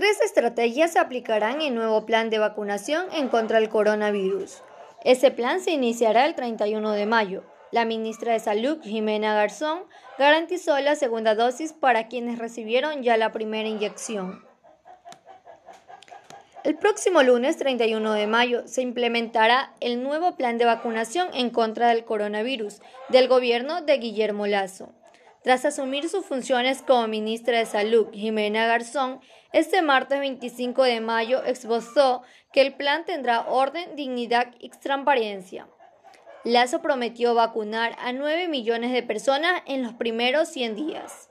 Tres estrategias se aplicarán en nuevo plan de vacunación en contra del coronavirus. Ese plan se iniciará el 31 de mayo. La ministra de Salud, Jimena Garzón, garantizó la segunda dosis para quienes recibieron ya la primera inyección. El próximo lunes 31 de mayo se implementará el nuevo plan de vacunación en contra del coronavirus del gobierno de Guillermo Lazo. Tras asumir sus funciones como ministra de Salud, Jimena Garzón, este martes 25 de mayo exposó que el plan tendrá orden, dignidad y transparencia. Lazo prometió vacunar a 9 millones de personas en los primeros 100 días.